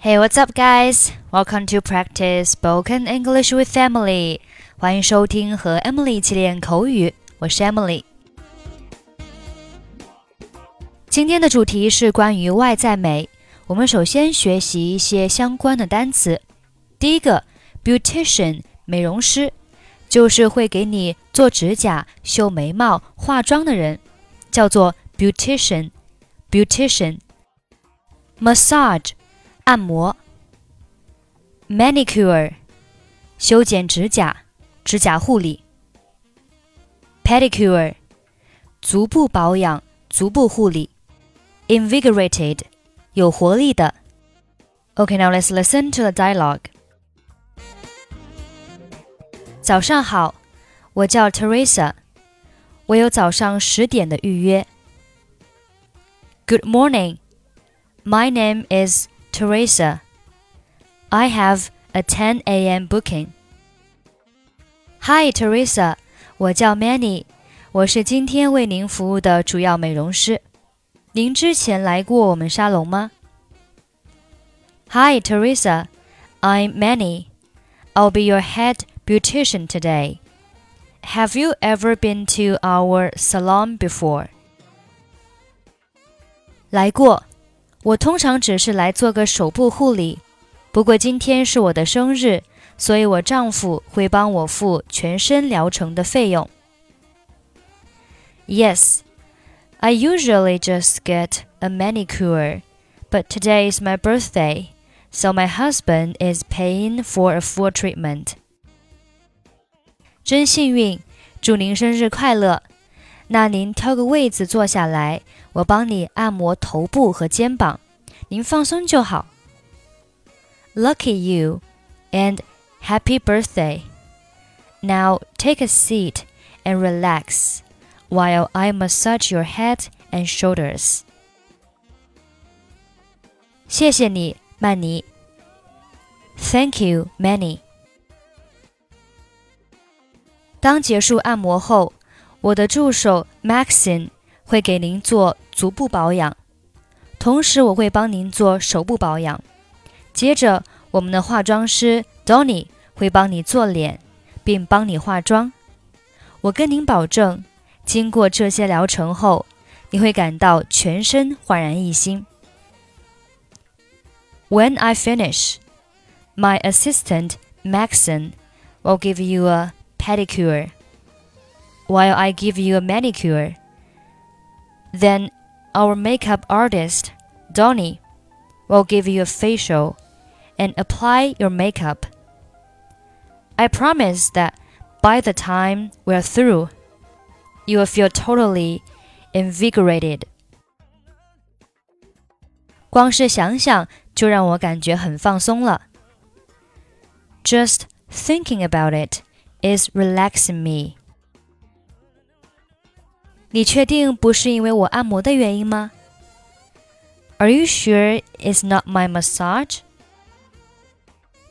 Hey, what's up, guys? Welcome to practice spoken English with Emily. 欢迎收听和 Emily 一起练口语，我是 Emily。今天的主题是关于外在美。我们首先学习一些相关的单词。第一个，beautician，美容师，就是会给你做指甲、修眉毛、化妆的人，叫做 beautician，beautician，massage。massage。按摩；manicure，修剪指甲、指甲护理；pedicure，足部保养、足部护理；invigorated，有活力的。Okay, now let's listen to the dialogue. 早上好，我叫 Teresa，我有早上十点的预约。Good morning, my name is Teresa, I have a 10 a.m. booking. Hi, Teresa，我叫 Mannie，我是今天为您服务的主要美容师。您之前来过我们沙龙吗？Hi, Teresa, I'm Mannie. I'll be your head beautician today. Have you ever been to our salon before? 来过。我通常只是来做个手部护理，不过今天是我的生日，所以我丈夫会帮我付全身疗程的费用。Yes, I usually just get a manicure, but today is my birthday, so my husband is paying for a full treatment. 真幸运，祝您生日快乐！ 那您挑个位子坐下来，我帮你按摩头部和肩膀，您放松就好。Lucky you, and happy birthday. Now take a seat and relax while I massage your head and shoulders. 谢谢你，曼尼。Thank you, Mannie. 当结束按摩后。我的助手 Maxine 会给您做足部保养，同时我会帮您做手部保养。接着，我们的化妆师 Donny 会帮你做脸，并帮你化妆。我跟您保证，经过这些疗程后，你会感到全身焕然一新。When I finish, my assistant Maxine will give you a pedicure while I give you a manicure. Then our makeup artist, Donnie, will give you a facial and apply your makeup. I promise that by the time we're through, you will feel totally invigorated. 光是想想就让我感觉很放松了。Just thinking about it is relaxing me. 你确定不是因为我按摩的原因吗？Are you sure it's not my massage？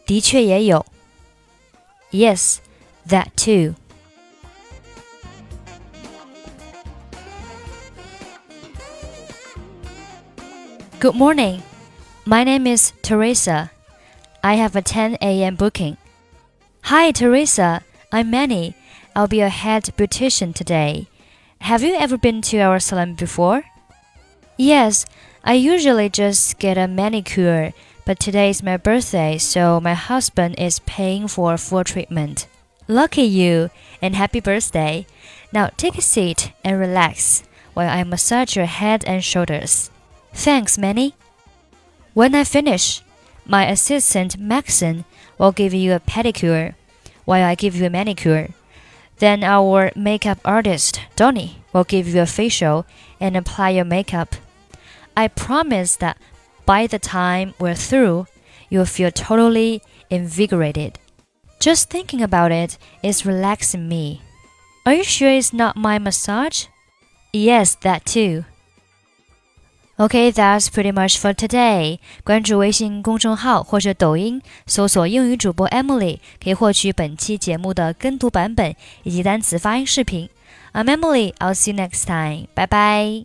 的确也有。Yes, that too. Good morning. My name is Teresa. I have a 10 a.m. booking. Hi, Teresa. I'm Mannie. I'll be your head beautician today. Have you ever been to our salon before? Yes, I usually just get a manicure, but today is my birthday, so my husband is paying for a full treatment. Lucky you, and happy birthday. Now take a seat and relax while I massage your head and shoulders. Thanks, Mannie. When I finish, my assistant Maxine will give you a pedicure while I give you a manicure. Then our makeup artist, Donnie, will give you a facial and apply your makeup. I promise that by the time we're through, you'll feel totally invigorated. Just thinking about it is relaxing me. Are you sure it's not my massage? Yes, that too. Okay, that's pretty much for today. 关注微信公众号或者抖音，搜索英语主播 Emily，可以获取本期节目的跟读版本以及单词发音视频。I'm Emily. I'll see you next time. 拜拜